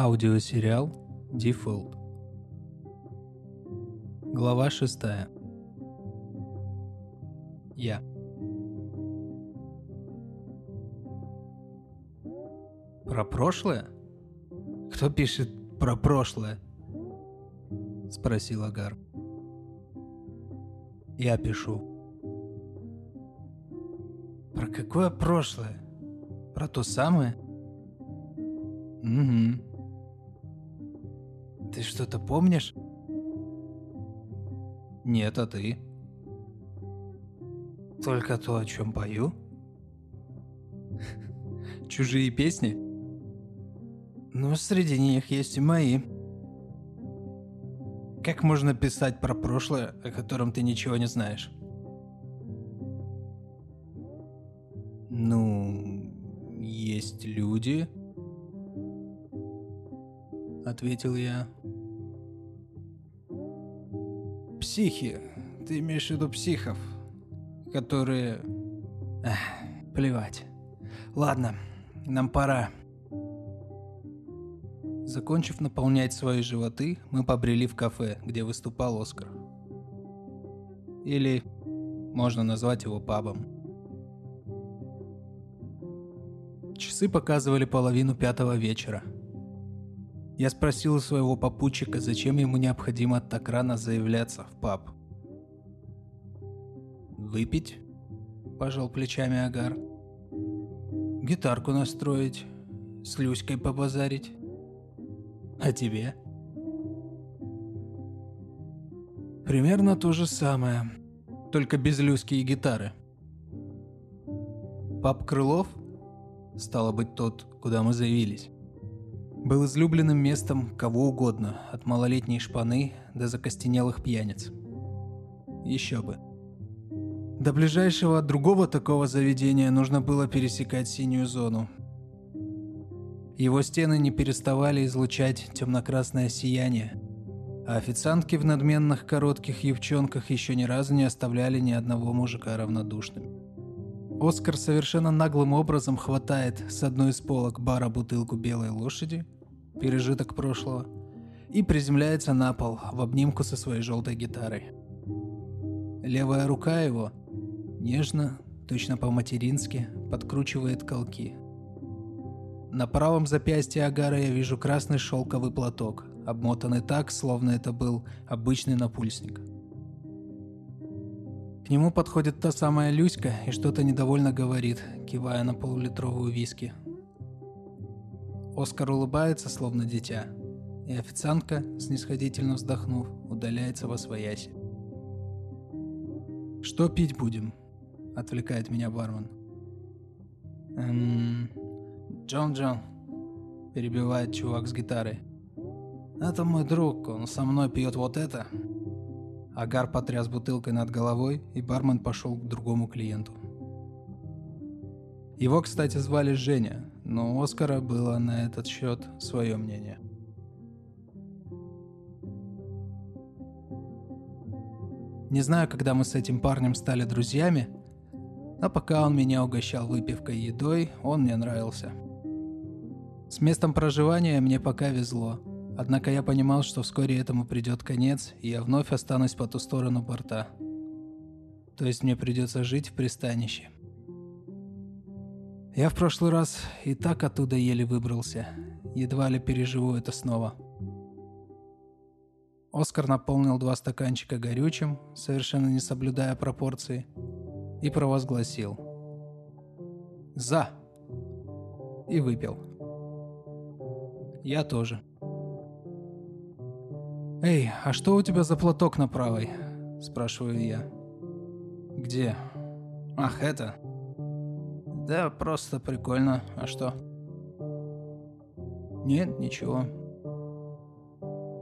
Аудиосериал Default. Глава шестая. Я. Про прошлое? Кто пишет про прошлое? Спросил Агар. Я пишу. Про какое прошлое? Про то самое? Угу. Ты что-то помнишь? Нет, а ты? Только то, о чем пою? Чужие песни? Ну, среди них есть и мои. Как можно писать про прошлое, о котором ты ничего не знаешь? Ну, есть люди, ответил я. Психи. Ты имеешь в виду психов, которые... Эх, плевать. Ладно, нам пора. Закончив наполнять свои животы, мы побрели в кафе, где выступал Оскар. Или можно назвать его пабом. Часы показывали половину пятого вечера – я спросил у своего попутчика, зачем ему необходимо так рано заявляться в паб. «Выпить?» – пожал плечами Агар. «Гитарку настроить, с Люськой побазарить. А тебе?» «Примерно то же самое, только без Люськи и гитары». «Пап Крылов?» Стало быть, тот, куда мы заявились был излюбленным местом кого угодно, от малолетней шпаны до закостенелых пьяниц. Еще бы. До ближайшего другого такого заведения нужно было пересекать синюю зону. Его стены не переставали излучать темно-красное сияние, а официантки в надменных коротких юбчонках еще ни разу не оставляли ни одного мужика равнодушным. Оскар совершенно наглым образом хватает с одной из полок бара бутылку белой лошади, пережиток прошлого, и приземляется на пол в обнимку со своей желтой гитарой. Левая рука его нежно, точно по-матерински, подкручивает колки. На правом запястье Агара я вижу красный шелковый платок, обмотанный так, словно это был обычный напульсник. К нему подходит та самая Люська и что-то недовольно говорит, кивая на полулитровую виски. Оскар улыбается, словно дитя, и официантка, снисходительно вздохнув, удаляется во свояси. «Что пить будем?» – отвлекает меня бармен. «Эм... Джон Джон», – перебивает чувак с гитарой. «Это мой друг, он со мной пьет вот это», Агар потряс бутылкой над головой, и бармен пошел к другому клиенту. Его, кстати, звали Женя, но у Оскара было на этот счет свое мнение. Не знаю, когда мы с этим парнем стали друзьями, а пока он меня угощал выпивкой и едой, он мне нравился. С местом проживания мне пока везло. Однако я понимал, что вскоре этому придет конец, и я вновь останусь по ту сторону борта. То есть мне придется жить в пристанище. Я в прошлый раз и так оттуда еле выбрался. Едва ли переживу это снова. Оскар наполнил два стаканчика горючим, совершенно не соблюдая пропорции, и провозгласил. «За!» И выпил. Я тоже. «Эй, а что у тебя за платок на правой?» – спрашиваю я. «Где?» «Ах, это...» «Да, просто прикольно. А что?» «Нет, ничего».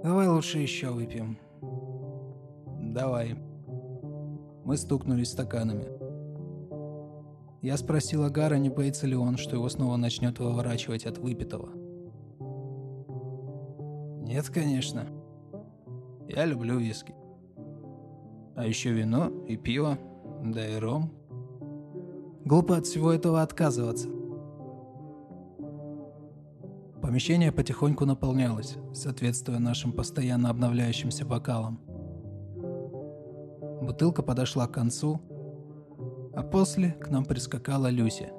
«Давай лучше еще выпьем». «Давай». Мы стукнулись стаканами. Я спросил Агара, не боится ли он, что его снова начнет выворачивать от выпитого. «Нет, конечно», я люблю виски. А еще вино и пиво, да и ром. Глупо от всего этого отказываться. Помещение потихоньку наполнялось, соответствуя нашим постоянно обновляющимся бокалам. Бутылка подошла к концу, а после к нам прискакала Люся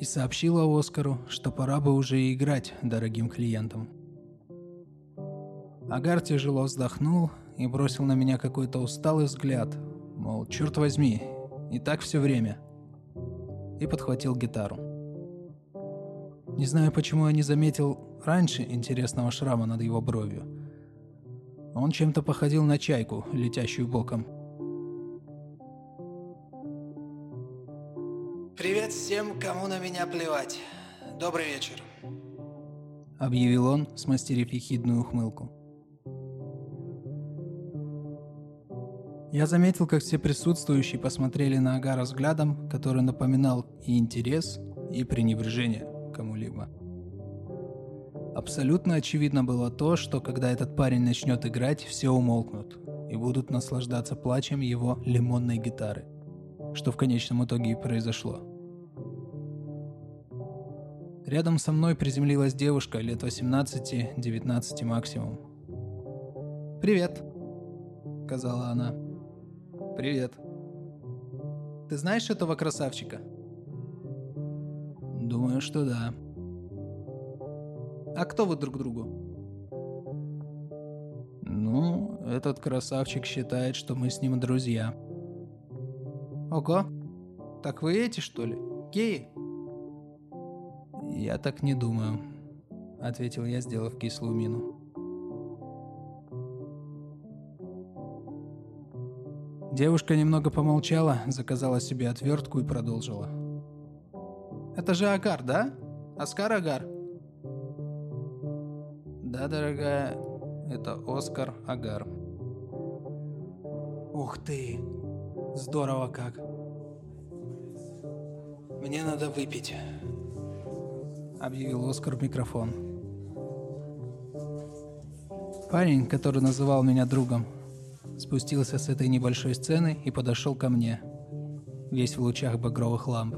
и сообщила Оскару, что пора бы уже и играть дорогим клиентам. Агар тяжело вздохнул и бросил на меня какой-то усталый взгляд, мол, черт возьми, и так все время. И подхватил гитару. Не знаю, почему я не заметил раньше интересного шрама над его бровью. Он чем-то походил на чайку, летящую боком. «Привет всем, кому на меня плевать. Добрый вечер», — объявил он, смастерив ехидную ухмылку. Я заметил, как все присутствующие посмотрели на Агара взглядом, который напоминал и интерес, и пренебрежение кому-либо. Абсолютно очевидно было то, что когда этот парень начнет играть, все умолкнут и будут наслаждаться плачем его лимонной гитары, что в конечном итоге и произошло. Рядом со мной приземлилась девушка лет 18-19 максимум. «Привет», — сказала она. Привет. Ты знаешь этого красавчика? Думаю, что да. А кто вы друг другу? Ну, этот красавчик считает, что мы с ним друзья. Ого. Так вы эти, что ли? Геи? Я так не думаю, ответил я, сделав кислую мину. Девушка немного помолчала, заказала себе отвертку и продолжила. «Это же Агар, да? Оскар Агар?» «Да, дорогая, это Оскар Агар». «Ух ты! Здорово как!» «Мне надо выпить», — объявил Оскар в микрофон. Парень, который называл меня другом, спустился с этой небольшой сцены и подошел ко мне, весь в лучах багровых ламп.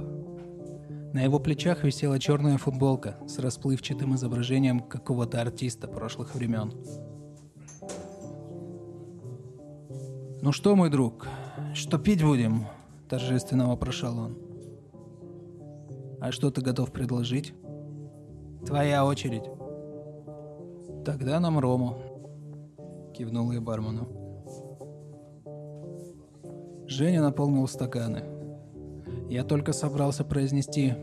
На его плечах висела черная футболка с расплывчатым изображением какого-то артиста прошлых времен. «Ну что, мой друг, что пить будем?» – торжественно вопрошал он. «А что ты готов предложить?» «Твоя очередь». «Тогда нам рому», – кивнул я бармену. Женя наполнил стаканы. Я только собрался произнести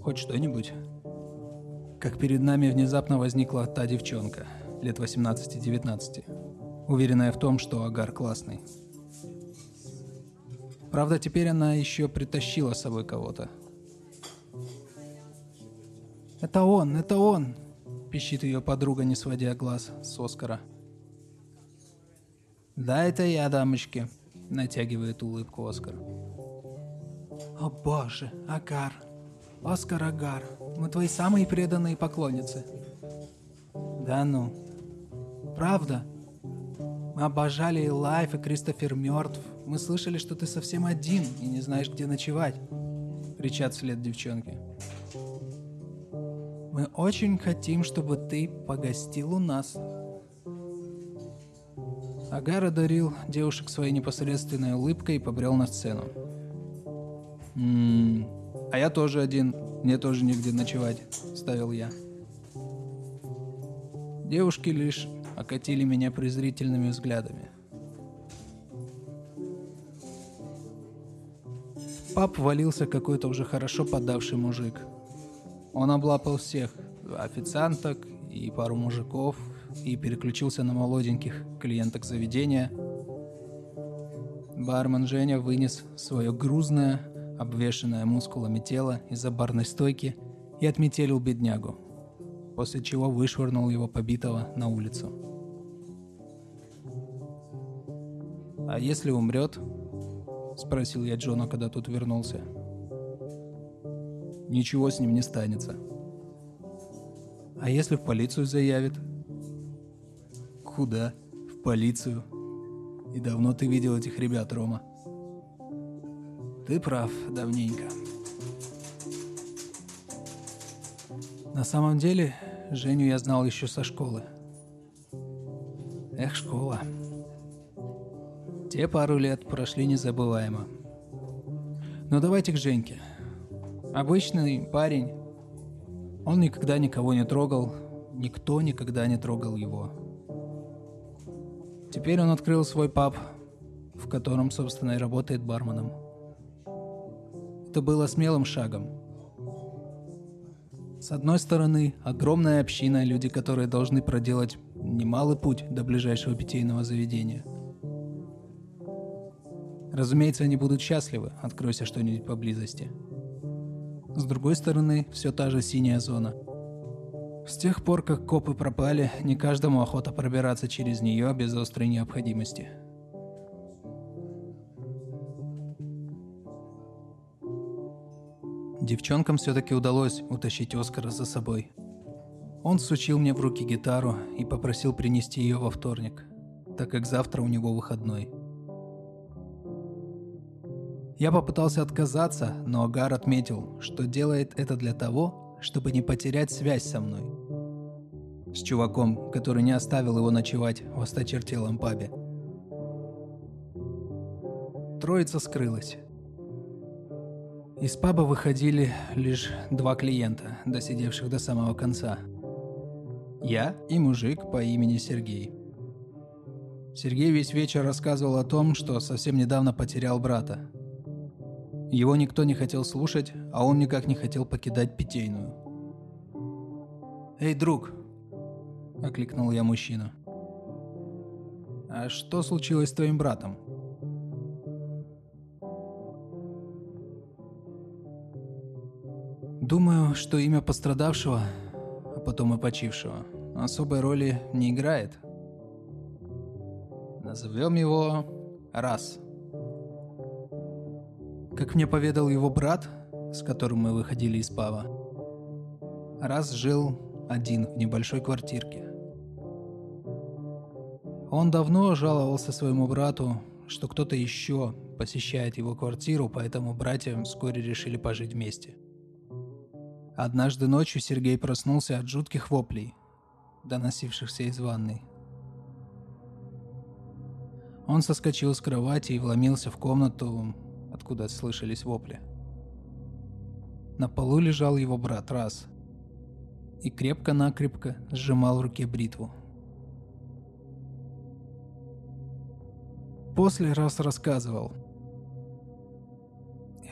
хоть что-нибудь, как перед нами внезапно возникла та девчонка, лет 18-19, уверенная в том, что Агар классный. Правда, теперь она еще притащила с собой кого-то. «Это он, это он!» – пищит ее подруга, не сводя глаз с Оскара. «Да, это я, дамочки», Натягивает улыбку Оскар. О боже, Агар. Оскар Агар. Мы твои самые преданные поклонницы. Да ну. Правда? Мы обожали и Лайф, и Кристофер мертв. Мы слышали, что ты совсем один и не знаешь, где ночевать. Кричат вслед девчонки. Мы очень хотим, чтобы ты погостил у нас. Агар одарил девушек своей непосредственной улыбкой и побрел на сцену. «Ммм, а я тоже один, мне тоже негде ночевать», — ставил я. Девушки лишь окатили меня презрительными взглядами. пап валился какой-то уже хорошо подавший мужик. Он облапал всех, официанток и пару мужиков, и переключился на молоденьких клиенток заведения. Бармен Женя вынес свое грузное, обвешанное мускулами тело из-за барной стойки и отметелил беднягу, после чего вышвырнул его побитого на улицу. «А если умрет?» – спросил я Джона, когда тот вернулся. «Ничего с ним не станется». «А если в полицию заявит?» Куда? В полицию. И давно ты видел этих ребят, Рома? Ты прав, давненько. На самом деле, Женю я знал еще со школы. Эх, школа. Те пару лет прошли незабываемо. Но давайте к Женьке. Обычный парень. Он никогда никого не трогал, никто никогда не трогал его. Теперь он открыл свой паб, в котором, собственно, и работает барменом. Это было смелым шагом. С одной стороны, огромная община, люди, которые должны проделать немалый путь до ближайшего питейного заведения. Разумеется, они будут счастливы, откройся что-нибудь поблизости. С другой стороны, все та же синяя зона. С тех пор, как копы пропали, не каждому охота пробираться через нее без острой необходимости. Девчонкам все-таки удалось утащить Оскара за собой. Он сучил мне в руки гитару и попросил принести ее во вторник, так как завтра у него выходной – я попытался отказаться, но Агар отметил, что делает это для того, чтобы не потерять связь со мной. С чуваком, который не оставил его ночевать в осточертелом пабе. Троица скрылась. Из паба выходили лишь два клиента, досидевших до самого конца. Я и мужик по имени Сергей. Сергей весь вечер рассказывал о том, что совсем недавно потерял брата, его никто не хотел слушать, а он никак не хотел покидать питейную. «Эй, друг!» – окликнул я мужчину. «А что случилось с твоим братом?» Думаю, что имя пострадавшего, а потом и почившего, особой роли не играет. Назовем его Раз. Как мне поведал его брат, с которым мы выходили из Пава, раз жил один в небольшой квартирке. Он давно жаловался своему брату, что кто-то еще посещает его квартиру, поэтому братья вскоре решили пожить вместе. Однажды ночью Сергей проснулся от жутких воплей, доносившихся из ванной. Он соскочил с кровати и вломился в комнату, откуда слышались вопли. На полу лежал его брат раз и крепко-накрепко сжимал в руке бритву. После раз рассказывал.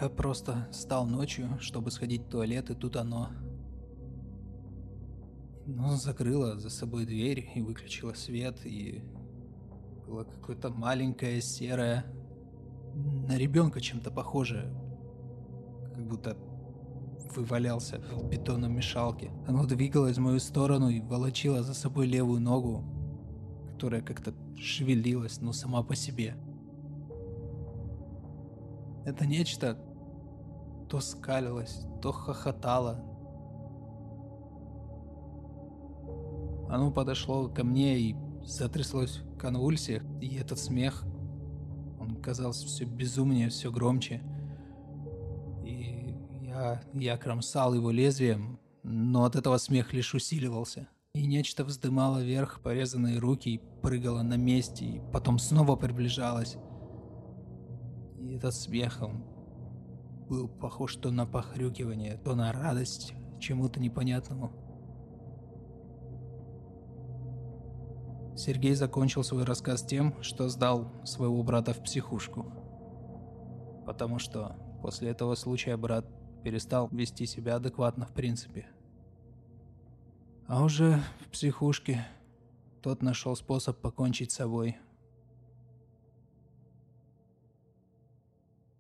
Я просто встал ночью, чтобы сходить в туалет, и тут оно... Ну, закрыла за собой дверь и выключила свет, и было какое-то маленькое серое на ребенка чем-то похоже. Как будто вывалялся в бетономешалке. Оно двигалось в мою сторону и волочило за собой левую ногу, которая как-то шевелилась, но сама по себе. Это нечто то скалилось, то хохотало. Оно подошло ко мне и затряслось в конвульсиях, и этот смех казалось все безумнее, все громче. Я, я кромсал его лезвием, но от этого смех лишь усиливался. И нечто вздымало вверх порезанные руки и прыгало на месте, и потом снова приближалось. И этот смех, он был похож то на похрюкивание, то на радость чему-то непонятному. Сергей закончил свой рассказ тем, что сдал своего брата в психушку. Потому что после этого случая брат перестал вести себя адекватно в принципе. А уже в психушке тот нашел способ покончить с собой.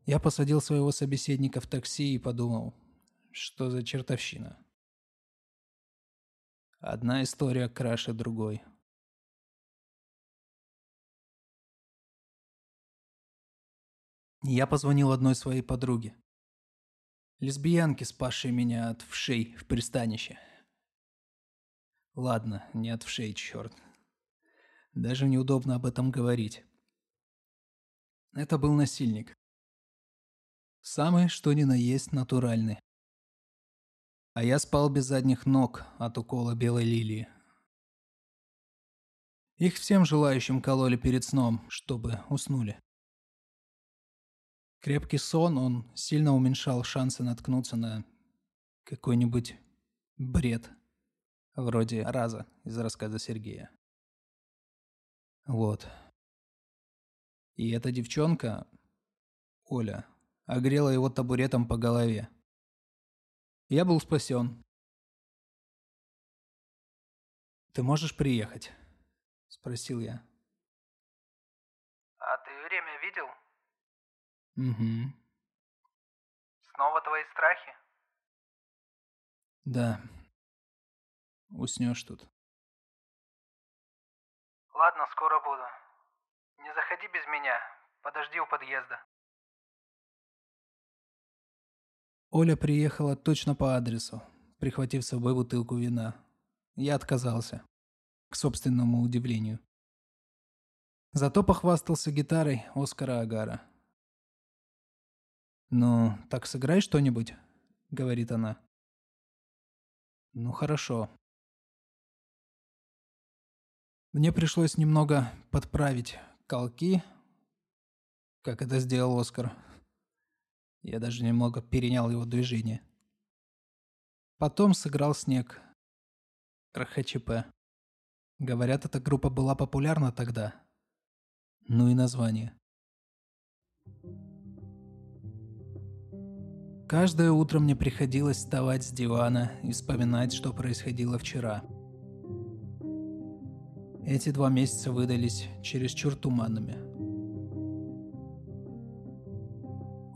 Я посадил своего собеседника в такси и подумал, что за чертовщина. Одна история краше другой. Я позвонил одной своей подруге. Лесбиянке, спасшей меня от вшей в пристанище. Ладно, не от вшей, черт. Даже неудобно об этом говорить. Это был насильник. Самый, что ни на есть, натуральный. А я спал без задних ног от укола белой лилии. Их всем желающим кололи перед сном, чтобы уснули. Крепкий сон, он сильно уменьшал шансы наткнуться на какой-нибудь бред, вроде раза из рассказа Сергея. Вот. И эта девчонка, Оля, огрела его табуретом по голове. Я был спасен. «Ты можешь приехать?» – спросил я. «А ты время видел?» «Угу». «Снова твои страхи?» «Да. Уснешь тут». «Ладно, скоро буду. Не заходи без меня. Подожди у подъезда». Оля приехала точно по адресу, прихватив с собой бутылку вина. Я отказался, к собственному удивлению. Зато похвастался гитарой Оскара Агара. «Ну, так сыграй что-нибудь», — говорит она. «Ну, хорошо». Мне пришлось немного подправить колки, как это сделал Оскар. Я даже немного перенял его движение. Потом сыграл снег. РХЧП. Говорят, эта группа была популярна тогда. Ну и название. Каждое утро мне приходилось вставать с дивана и вспоминать, что происходило вчера. Эти два месяца выдались чересчур туманными.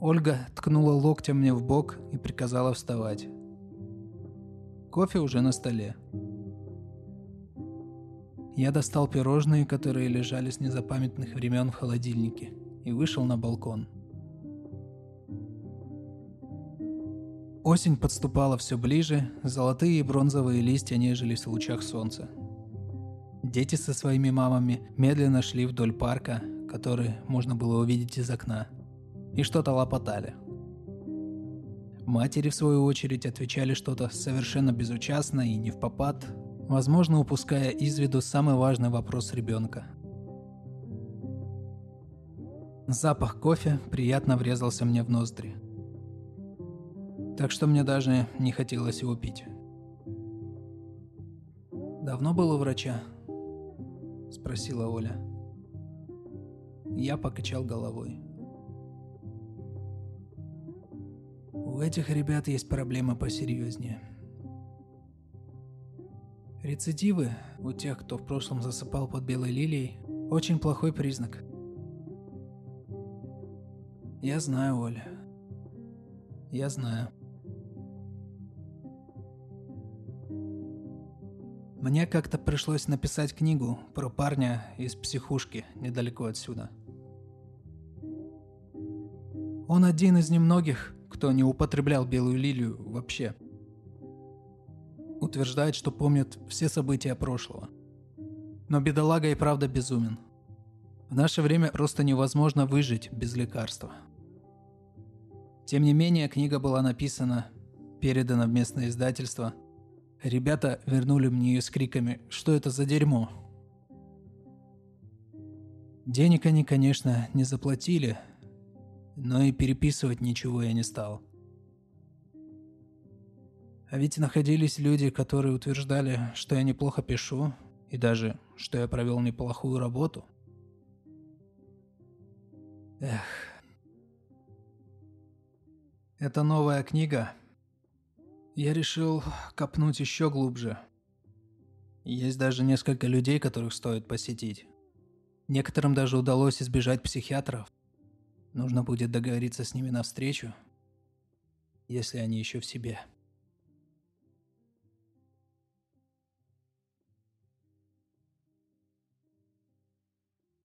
Ольга ткнула локтем мне в бок и приказала вставать. Кофе уже на столе. Я достал пирожные, которые лежали с незапамятных времен в холодильнике, и вышел на балкон. Осень подступала все ближе, золотые и бронзовые листья нежились в лучах солнца. Дети со своими мамами медленно шли вдоль парка, который можно было увидеть из окна – и что-то лопотали. Матери, в свою очередь, отвечали что-то совершенно безучастно и не в попад, возможно, упуская из виду самый важный вопрос ребенка. Запах кофе приятно врезался мне в ноздри. Так что мне даже не хотелось его пить. «Давно был у врача?» – спросила Оля. Я покачал головой. У этих ребят есть проблемы посерьезнее. Рецидивы у тех, кто в прошлом засыпал под белой лилией, очень плохой признак. Я знаю, Оля. Я знаю. Мне как-то пришлось написать книгу про парня из психушки недалеко отсюда. Он один из немногих, кто не употреблял белую лилию вообще. Утверждает, что помнит все события прошлого. Но бедолага и правда безумен. В наше время просто невозможно выжить без лекарства. Тем не менее, книга была написана, передана в местное издательство. Ребята вернули мне ее с криками «Что это за дерьмо?». Денег они, конечно, не заплатили, но и переписывать ничего я не стал. А ведь находились люди, которые утверждали, что я неплохо пишу, и даже, что я провел неплохую работу. Эх. Это новая книга. Я решил копнуть еще глубже. Есть даже несколько людей, которых стоит посетить. Некоторым даже удалось избежать психиатров. Нужно будет договориться с ними на встречу, если они еще в себе.